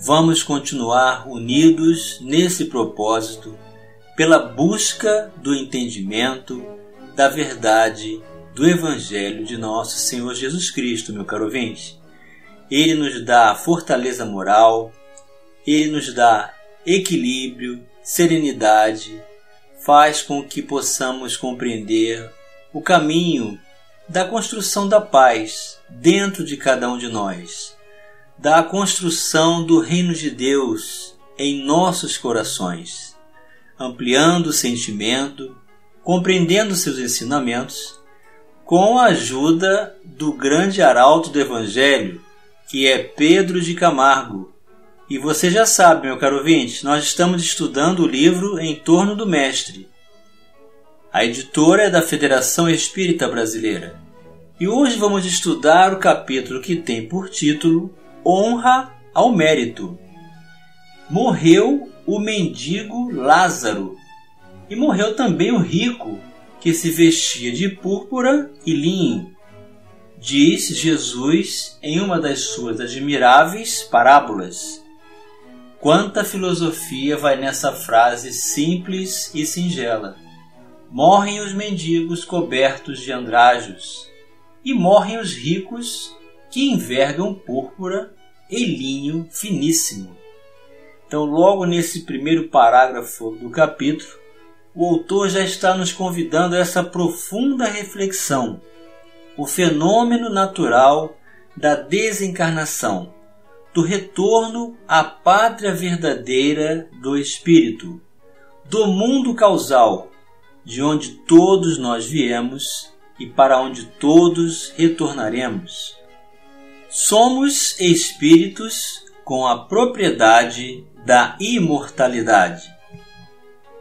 Vamos continuar unidos nesse propósito pela busca do entendimento da verdade do Evangelho de nosso Senhor Jesus Cristo, meu caro ouvinte. Ele nos dá fortaleza moral, ele nos dá equilíbrio, serenidade, faz com que possamos compreender o caminho da construção da paz dentro de cada um de nós, da construção do reino de Deus em nossos corações, ampliando o sentimento, compreendendo seus ensinamentos, com a ajuda do grande arauto do Evangelho, que é Pedro de Camargo, e você já sabe, meu caro ouvinte, nós estamos estudando o livro Em Torno do Mestre. A editora é da Federação Espírita Brasileira. E hoje vamos estudar o capítulo que tem por título Honra ao Mérito. Morreu o mendigo Lázaro, e morreu também o rico, que se vestia de púrpura e linho. Diz Jesus em uma das suas admiráveis parábolas. Quanta filosofia vai nessa frase simples e singela. Morrem os mendigos cobertos de andrajos, e morrem os ricos que envergam púrpura e linho finíssimo. Então, logo nesse primeiro parágrafo do capítulo, o autor já está nos convidando a essa profunda reflexão, o fenômeno natural da desencarnação do retorno à pátria verdadeira do espírito, do mundo causal, de onde todos nós viemos e para onde todos retornaremos. Somos espíritos com a propriedade da imortalidade.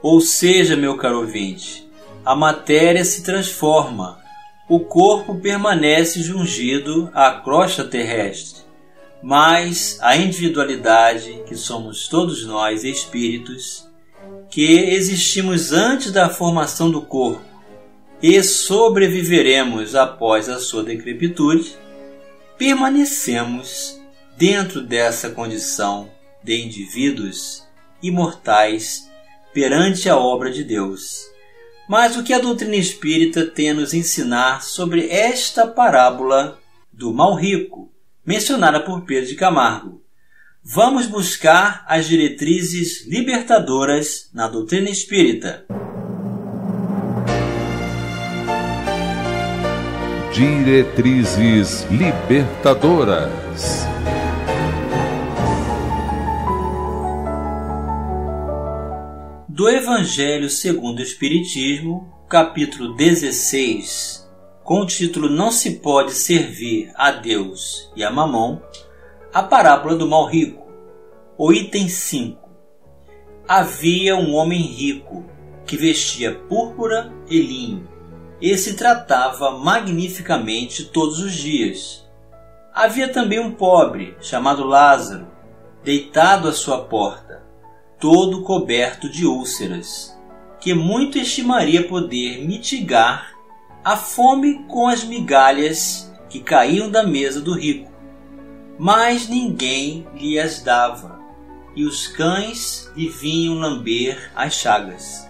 Ou seja, meu caro ouvinte, a matéria se transforma, o corpo permanece jungido à crosta terrestre mas a individualidade, que somos todos nós espíritos, que existimos antes da formação do corpo e sobreviveremos após a sua decrepitude, permanecemos dentro dessa condição de indivíduos imortais perante a obra de Deus. Mas o que a doutrina espírita tem a nos ensinar sobre esta parábola do mal rico, mencionada por Pedro de Camargo. Vamos buscar as diretrizes libertadoras na doutrina espírita. Diretrizes libertadoras. Do Evangelho segundo o Espiritismo, capítulo 16, com o título Não se pode servir a Deus e a Mamão, a parábola do mal rico. O item 5. Havia um homem rico que vestia púrpura e linho e se tratava magnificamente todos os dias. Havia também um pobre chamado Lázaro, deitado à sua porta, todo coberto de úlceras, que muito estimaria poder mitigar a fome com as migalhas que caíam da mesa do rico. Mas ninguém lhe as dava, e os cães lhe vinham lamber as chagas.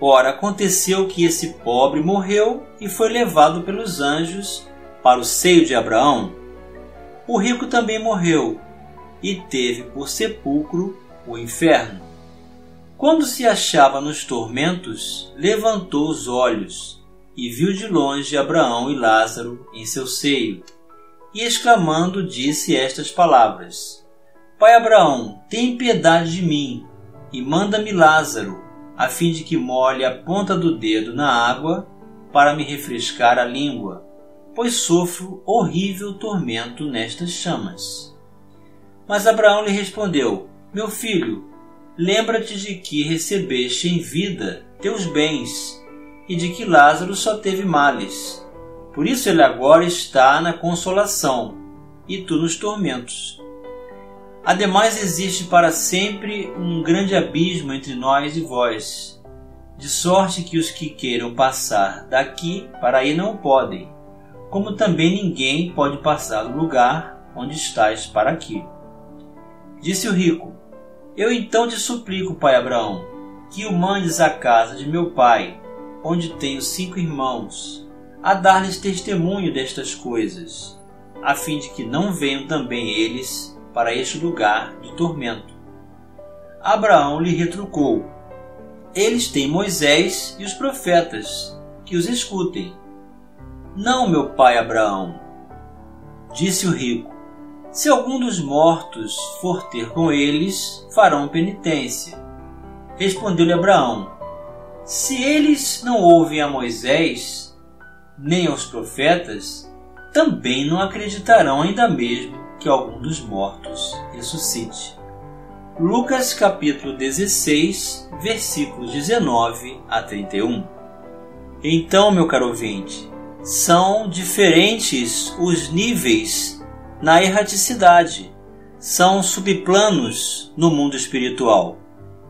Ora, aconteceu que esse pobre morreu e foi levado pelos anjos para o seio de Abraão. O rico também morreu e teve por sepulcro o inferno. Quando se achava nos tormentos, levantou os olhos e viu de longe Abraão e Lázaro em seu seio. E exclamando, disse estas palavras: Pai Abraão, tem piedade de mim e manda-me Lázaro, a fim de que molhe a ponta do dedo na água para me refrescar a língua, pois sofro horrível tormento nestas chamas. Mas Abraão lhe respondeu: Meu filho, lembra-te de que recebeste em vida teus bens e de que Lázaro só teve males. Por isso ele agora está na consolação e tu nos tormentos. Ademais, existe para sempre um grande abismo entre nós e vós, de sorte que os que queiram passar daqui para aí não podem, como também ninguém pode passar do lugar onde estás para aqui. Disse o rico: Eu então te suplico, pai Abraão, que o mandes à casa de meu pai, onde tenho cinco irmãos, a dar-lhes testemunho destas coisas, a fim de que não venham também eles para este lugar de tormento. Abraão lhe retrucou: Eles têm Moisés e os profetas, que os escutem. Não, meu pai Abraão, disse o rico. Se algum dos mortos for ter com eles, farão penitência. Respondeu-lhe Abraão: Se eles não ouvem a Moisés nem aos profetas, também não acreditarão ainda mesmo que algum dos mortos ressuscite. Lucas capítulo 16, versículos 19 a 31. Então, meu caro ouvinte, são diferentes os níveis na erraticidade, são subplanos no mundo espiritual,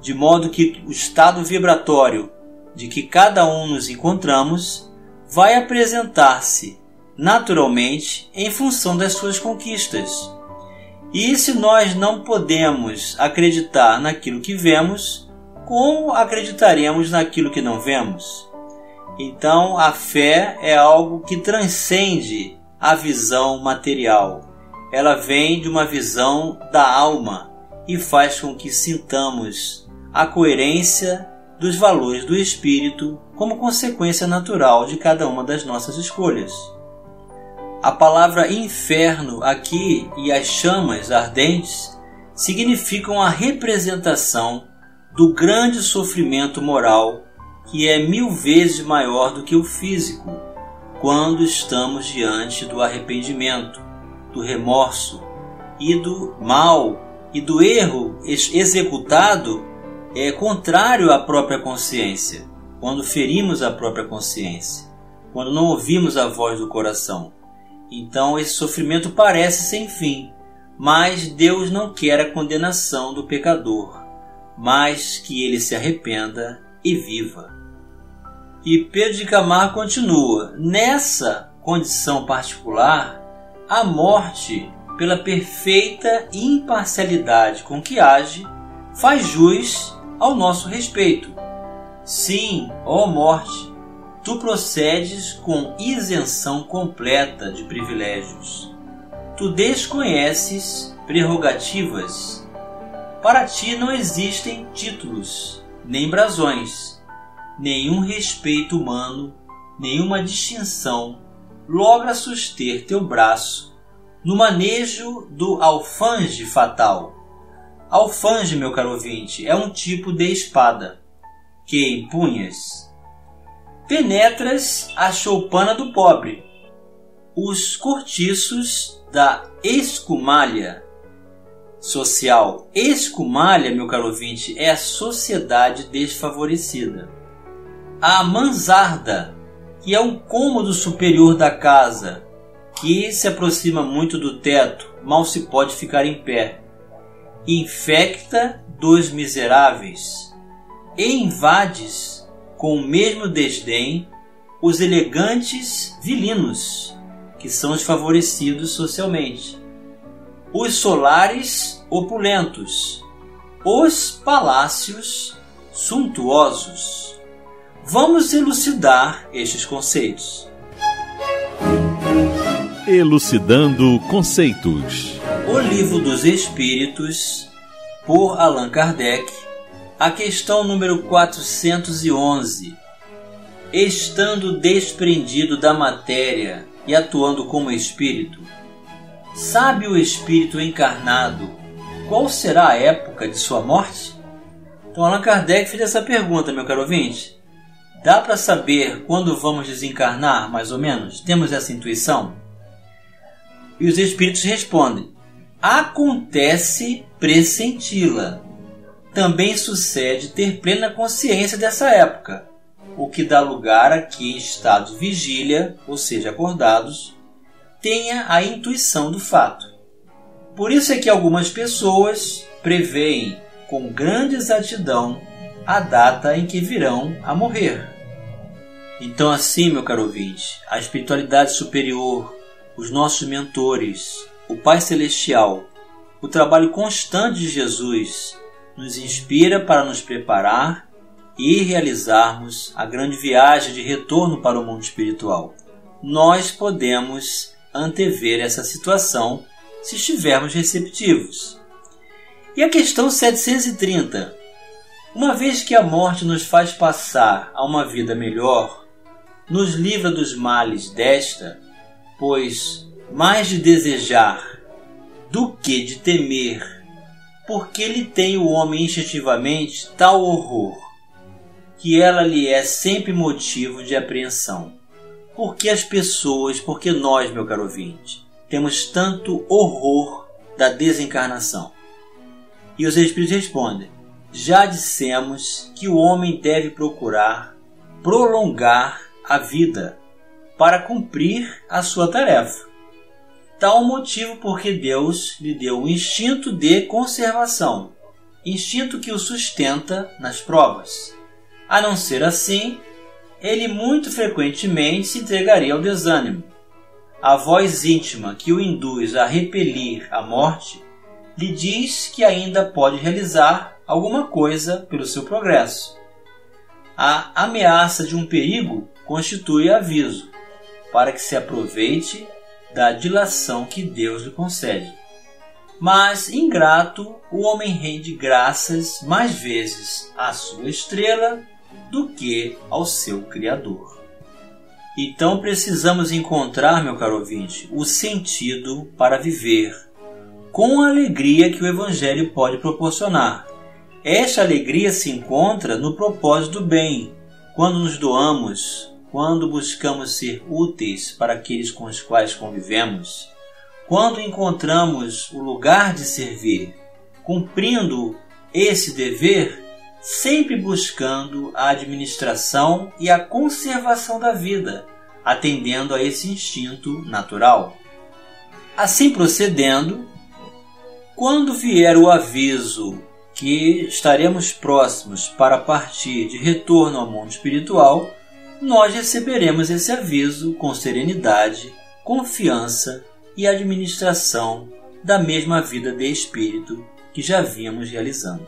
de modo que o estado vibratório de que cada um nos encontramos vai apresentar-se naturalmente em função das suas conquistas. E se nós não podemos acreditar naquilo que vemos, como acreditaremos naquilo que não vemos? Então a fé é algo que transcende a visão material. Ela vem de uma visão da alma e faz com que sintamos a coerência dos valores do espírito como consequência natural de cada uma das nossas escolhas. A palavra inferno aqui e as chamas ardentes significam a representação do grande sofrimento moral que é mil vezes maior do que o físico quando estamos diante do arrependimento, do remorso e do mal e do erro executado é contrário à própria consciência, quando ferimos a própria consciência, quando não ouvimos a voz do coração. Então esse sofrimento parece sem fim, mas Deus não quer a condenação do pecador, mas que ele se arrependa e viva. E Pedro de Camargo continua: nessa condição particular, a morte, pela perfeita imparcialidade com que age, faz jus ao nosso respeito. Sim, ó morte, tu procedes com isenção completa de privilégios. Tu desconheces prerrogativas. Para ti não existem títulos, nem brasões, nenhum respeito humano, nenhuma distinção logra suster teu braço no manejo do alfange fatal Alfange, meu caro ouvinte, é um tipo de espada que empunhas. Penetras a choupana do pobre, os cortiços da escumalha social. Escumalha, meu caro ouvinte, é a sociedade desfavorecida. A mansarda, que é um cômodo superior da casa, que se aproxima muito do teto, mal se pode ficar em pé infecta dos miseráveis e invades com o mesmo desdém os elegantes vilinos, que são os favorecidos socialmente, os solares opulentos, os palácios suntuosos. Vamos elucidar estes conceitos. Elucidando conceitos. O Livro dos Espíritos, por Allan Kardec, a questão número 411. Estando desprendido da matéria e atuando como espírito, sabe o espírito encarnado qual será a época de sua morte? Então Allan Kardec fez essa pergunta, meu caro ouvinte. Dá para saber quando vamos desencarnar, mais ou menos? Temos essa intuição? E os espíritos respondem: acontece pressenti-la. Também sucede ter plena consciência dessa época, o que dá lugar a que, em estado de vigília, ou seja, acordados, tenha a intuição do fato. Por isso é que algumas pessoas preveem com grande exatidão a data em que virão a morrer. Então, assim, meu caro ouvinte, a espiritualidade superior, os nossos mentores, o Pai Celestial, o trabalho constante de Jesus nos inspira para nos preparar e realizarmos a grande viagem de retorno para o mundo espiritual. Nós podemos antever essa situação se estivermos receptivos. E a questão 730. Uma vez que a morte nos faz passar a uma vida melhor, nos livra dos males desta, pois mais de desejar do que de temer, porque lhe tem o homem instintivamente tal horror, que ela lhe é sempre motivo de apreensão. Porque as pessoas, porque nós, meu caro ouvinte, temos tanto horror da desencarnação? E os Espíritos respondem: Já dissemos que o homem deve procurar prolongar a vida para cumprir a sua tarefa. Tal motivo porque Deus lhe deu um instinto de conservação, instinto que o sustenta nas provas. A não ser assim, ele muito frequentemente se entregaria ao desânimo. A voz íntima que o induz a repelir a morte lhe diz que ainda pode realizar alguma coisa pelo seu progresso. A ameaça de um perigo constitui aviso para que se aproveite da dilação que Deus lhe concede. Mas, ingrato, o homem rende graças mais vezes à sua estrela do que ao seu Criador. Então precisamos encontrar, meu caro ouvinte, o sentido para viver, com a alegria que o Evangelho pode proporcionar. Esta alegria se encontra no propósito do bem, quando nos doamos, quando buscamos ser úteis para aqueles com os quais convivemos, quando encontramos o lugar de servir, cumprindo esse dever sempre buscando a administração e a conservação da vida, atendendo a esse instinto natural. Assim procedendo, quando vier o aviso que estaremos próximos para partir de retorno ao mundo espiritual, nós receberemos esse aviso com serenidade, confiança e administração da mesma vida de espírito que já vínhamos realizando.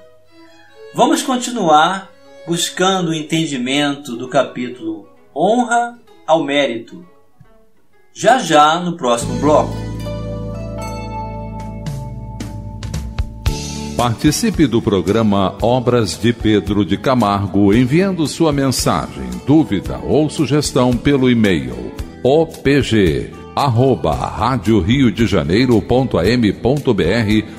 Vamos continuar buscando o entendimento do capítulo Honra ao Mérito, já já no próximo bloco. Participe do programa Obras de Pedro de Camargo enviando sua mensagem, dúvida ou sugestão pelo e-mail opg arroba rádio Rio de Janeiro.am.br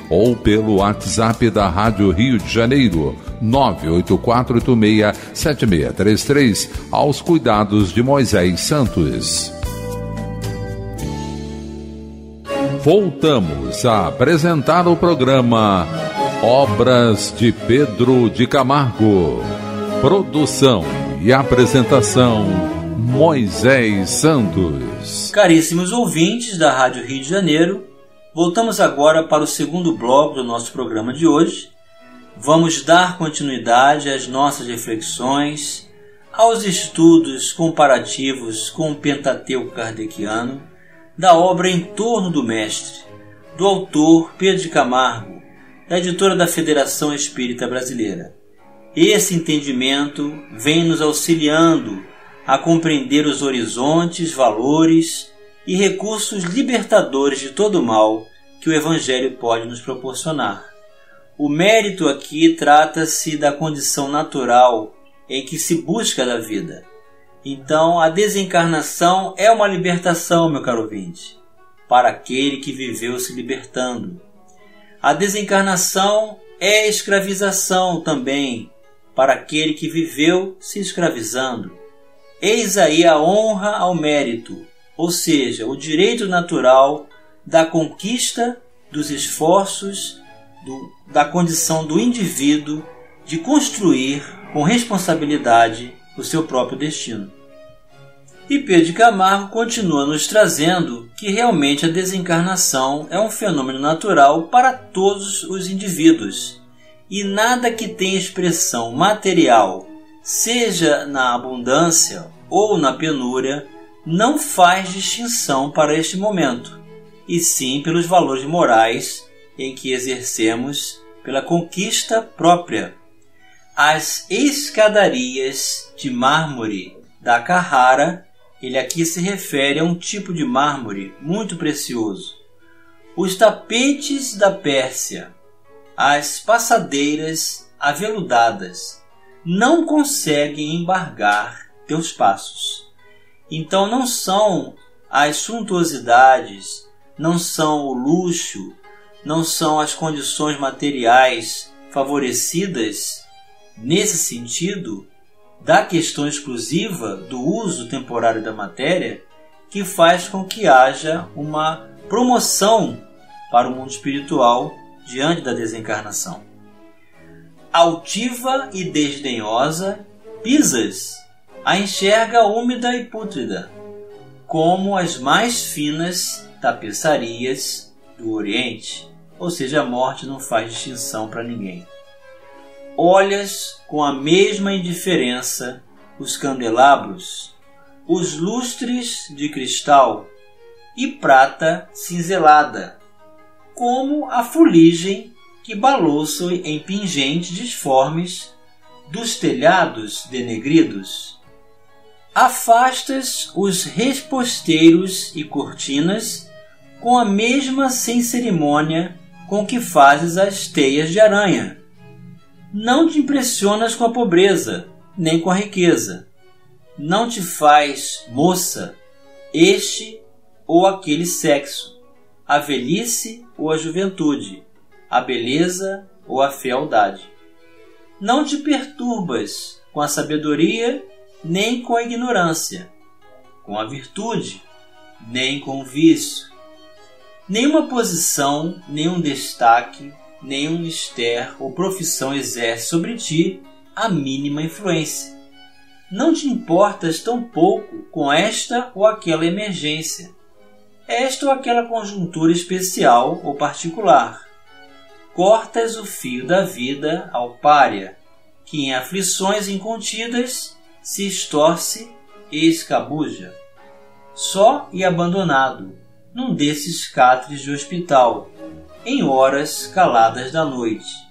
ou pelo WhatsApp da Rádio Rio de Janeiro 984867633 aos cuidados de Moisés Santos. Voltamos a apresentar o programa Obras de Pedro de Camargo. Produção e apresentação Moisés Santos. Caríssimos ouvintes da Rádio Rio de Janeiro, voltamos agora para o segundo bloco do nosso programa de hoje. Vamos dar continuidade às nossas reflexões, aos estudos comparativos com o Pentateuco Kardeciano, da obra Em Torno do Mestre, do autor Pedro de Camargo, da editora da Federação Espírita Brasileira. Esse entendimento vem nos auxiliando a compreender os horizontes, valores e recursos libertadores de todo o mal que o Evangelho pode nos proporcionar. O mérito aqui trata-se da condição natural em que se busca da vida. Então, a desencarnação é uma libertação, meu caro ouvinte, para aquele que viveu se libertando. A desencarnação é escravização também, para aquele que viveu se escravizando. Eis aí a honra ao mérito, ou seja, o direito natural da conquista dos esforços do, da condição do indivíduo de construir com responsabilidade o seu próprio destino. E Pedro Camargo continua nos trazendo que realmente a desencarnação é um fenômeno natural para todos os indivíduos e nada que tenha expressão material, seja na abundância ou na penúria, não faz distinção para este momento, e sim pelos valores morais em que exercemos pela conquista própria. As escadarias de mármore da Carrara ele aqui se refere a um tipo de mármore muito precioso. Os tapetes da Pérsia, as passadeiras aveludadas, não conseguem embargar teus passos. Então não são as suntuosidades, não são o luxo, não são as condições materiais favorecidas nesse sentido da questão exclusiva do uso temporário da matéria que faz com que haja uma promoção para o mundo espiritual diante da desencarnação. Altiva e desdenhosa, Pisas a enxerga úmida e pútrida, como as mais finas tapeçarias do Oriente, ou seja, a morte não faz distinção para ninguém olhas com a mesma indiferença os candelabros, os lustres de cristal e prata cinzelada, como a fuligem que balouça em pingentes disformes dos telhados denegridos. Afastas os resposteiros e cortinas com a mesma sem cerimônia com que fazes as teias de aranha não te impressionas com a pobreza, nem com a riqueza. Não te faz moça este ou aquele sexo, a velhice ou a juventude, a beleza ou a fealdade. Não te perturbas com a sabedoria, nem com a ignorância, com a virtude, nem com o vício. Nenhuma posição, nenhum destaque, nenhum mister ou profissão exerce sobre ti a mínima influência. Não te importas tão pouco com esta ou aquela emergência, esta ou aquela conjuntura especial ou particular. Cortas o fio da vida ao pária, que em aflições incontidas se estorce e escabuja. Só e abandonado, num desses catres de hospital, em horas caladas da noite.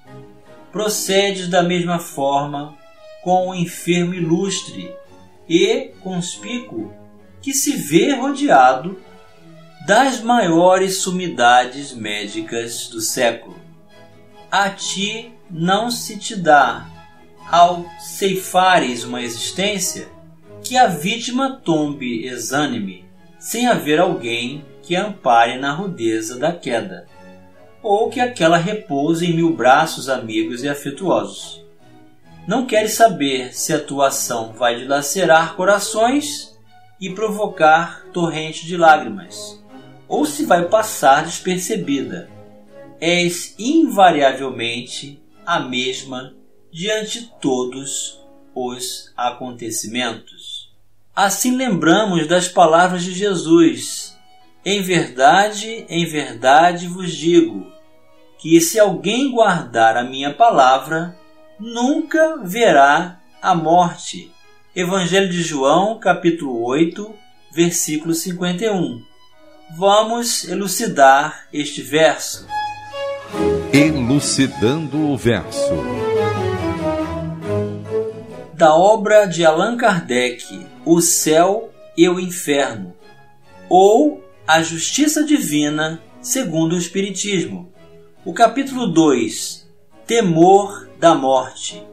Procedes da mesma forma com o enfermo ilustre e conspícuo que se vê rodeado das maiores sumidades médicas do século. A ti não se te dá, ao ceifares uma existência, que a vítima tombe exânime, sem haver alguém que ampare na rudeza da queda ou que aquela repouse em mil braços amigos e afetuosos. Não queres saber se a tua ação vai dilacerar corações e provocar torrente de lágrimas, ou se vai passar despercebida. És invariavelmente a mesma diante todos os acontecimentos. Assim lembramos das palavras de Jesus em verdade, em verdade vos digo, que se alguém guardar a minha palavra, nunca verá a morte. Evangelho de João, capítulo 8, versículo 51. Vamos elucidar este verso. Elucidando o verso. Da obra de Allan Kardec, O Céu e o Inferno, ou a justiça divina segundo o Espiritismo. O capítulo 2: Temor da morte.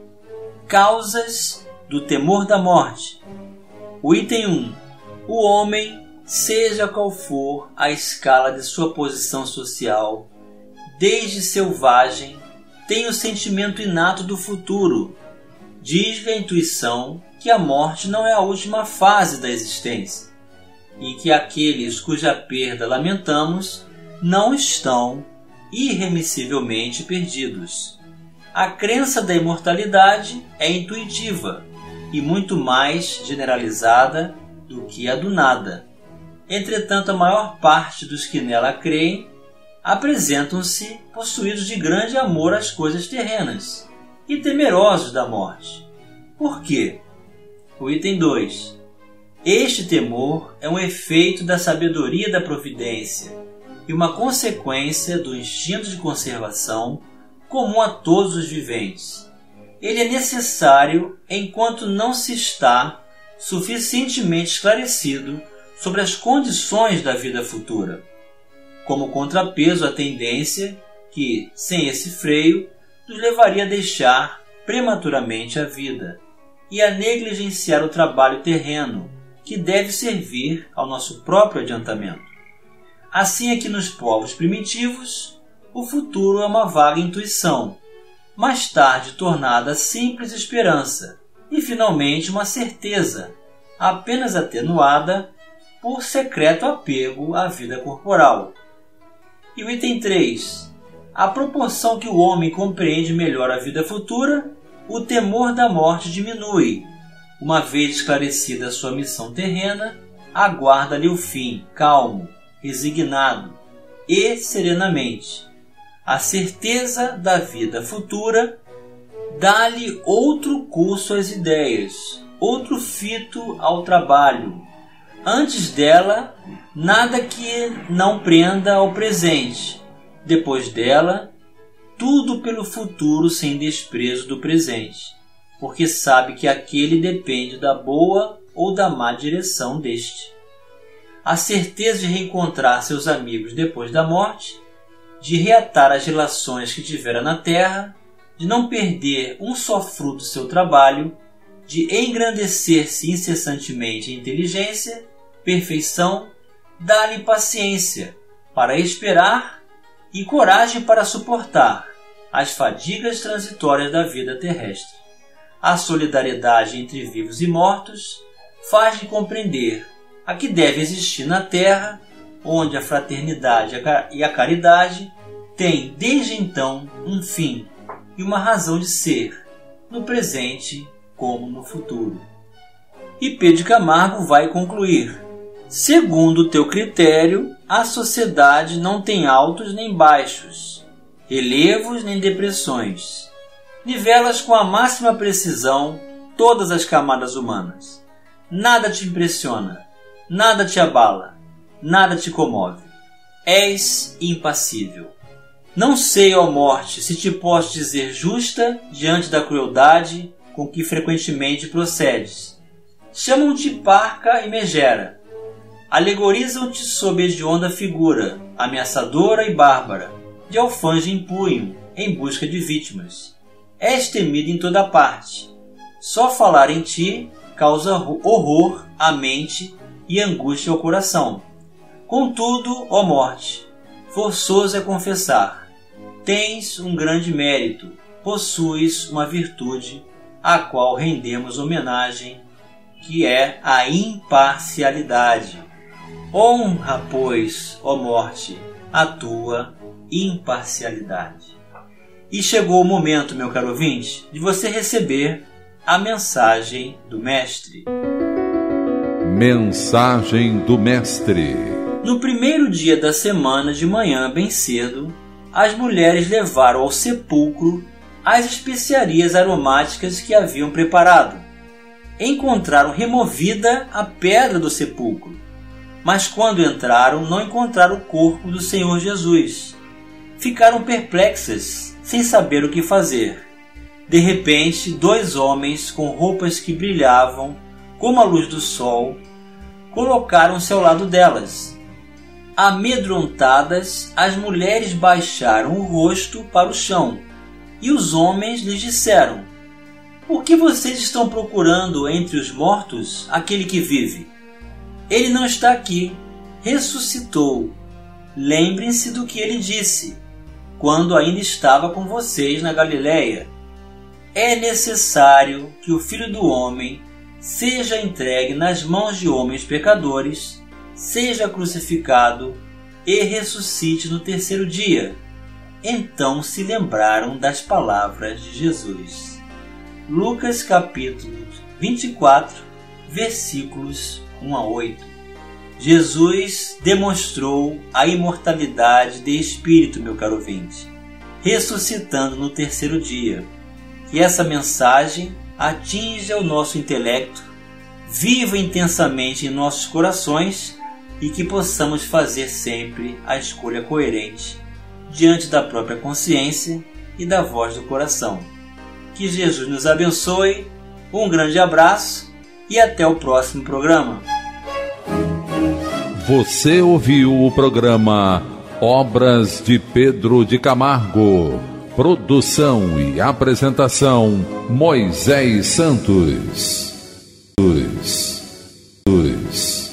Causas do temor da morte. O item 1: O homem, seja qual for a escala de sua posição social, desde selvagem, tem o sentimento inato do futuro. Diz-lhe a intuição que a morte não é a última fase da existência e que aqueles cuja perda lamentamos não estão irremissivelmente perdidos. A crença da imortalidade é intuitiva e muito mais generalizada do que a do nada. Entretanto, a maior parte dos que nela creem apresentam-se possuídos de grande amor às coisas terrenas e temerosos da morte. Por quê? O item 2. Este temor é um efeito da sabedoria da providência e uma consequência do instinto de conservação comum a todos os viventes. Ele é necessário enquanto não se está suficientemente esclarecido sobre as condições da vida futura, como contrapeso à tendência que, sem esse freio, nos levaria a deixar prematuramente a vida e a negligenciar o trabalho terreno, que deve servir ao nosso próprio adiantamento. Assim é que nos povos primitivos, o futuro é uma vaga intuição, mais tarde tornada simples esperança e finalmente uma certeza, apenas atenuada por secreto apego à vida corporal. E o item 3. À proporção que o homem compreende melhor a vida futura, o temor da morte diminui. Uma vez esclarecida a sua missão terrena, aguarda-lhe o fim, calmo, resignado e serenamente. A certeza da vida futura dá-lhe outro curso às ideias, outro fito ao trabalho. Antes dela, nada que não prenda ao presente. Depois dela, tudo pelo futuro sem desprezo do presente, porque sabe que aquele depende da boa ou da má direção deste. A certeza de reencontrar seus amigos depois da morte, de reatar as relações que tivera na terra, de não perder um só fruto do seu trabalho, de engrandecer-se incessantemente em inteligência, perfeição, dá-lhe paciência para esperar e coragem para suportar as fadigas transitórias da vida terrestre. A solidariedade entre vivos e mortos faz-lhe compreender a que deve existir na Terra, onde a fraternidade e a caridade têm desde então um fim e uma razão de ser, no presente como no futuro. E Pedro Camargo vai concluir: Segundo o teu critério, a sociedade não tem altos nem baixos, relevos nem depressões. Nivelas com a máxima precisão todas as camadas humanas. Nada te impressiona, nada te abala, nada te comove. És impassível. Não sei, ó morte, se te posso dizer justa diante da crueldade com que frequentemente procedes. Chamam-te parca e megera, alegorizam-te sob hedionda figura, ameaçadora e bárbara, de alfanje em punho, em busca de vítimas. És temido em toda parte. Só falar em ti causa horror à mente e angústia ao coração. Contudo, ó morte, forçoso é confessar: tens um grande mérito, possuis uma virtude, à qual rendemos homenagem, que é a imparcialidade. Honra, pois, ó morte, a tua imparcialidade. E chegou o momento, meu caro ouvinte, de você receber a mensagem do Mestre. Mensagem do Mestre. No primeiro dia da semana, de manhã bem cedo, as mulheres levaram ao sepulcro as especiarias aromáticas que haviam preparado. Encontraram removida a pedra do sepulcro mas quando entraram, não encontraram o corpo do Senhor Jesus. Ficaram perplexas, sem saber o que fazer. De repente, dois homens com roupas que brilhavam como a luz do sol colocaram-se ao lado delas. Amedrontadas, as mulheres baixaram o rosto para o chão e os homens lhes disseram: Por que vocês estão procurando entre os mortos aquele que vive? Ele não está aqui, ressuscitou. Lembrem-se do que ele disse, quando ainda estava com vocês na Galiléia. É necessário que o Filho do Homem seja entregue nas mãos de homens pecadores, seja crucificado e ressuscite no terceiro dia. então se lembraram das palavras de Jesus. Lucas capítulo 24, versículos 1 a 8. Jesus demonstrou a imortalidade de espírito, meu caro ouvinte, ressuscitando no terceiro dia. Que essa mensagem atinja o nosso intelecto, viva intensamente em nossos corações e que possamos fazer sempre a escolha coerente diante da própria consciência e da voz do coração. Que Jesus nos abençoe, um grande abraço e até o próximo programa. Você ouviu o programa Obras de Pedro de Camargo. Produção e apresentação Moisés Santos. Santos.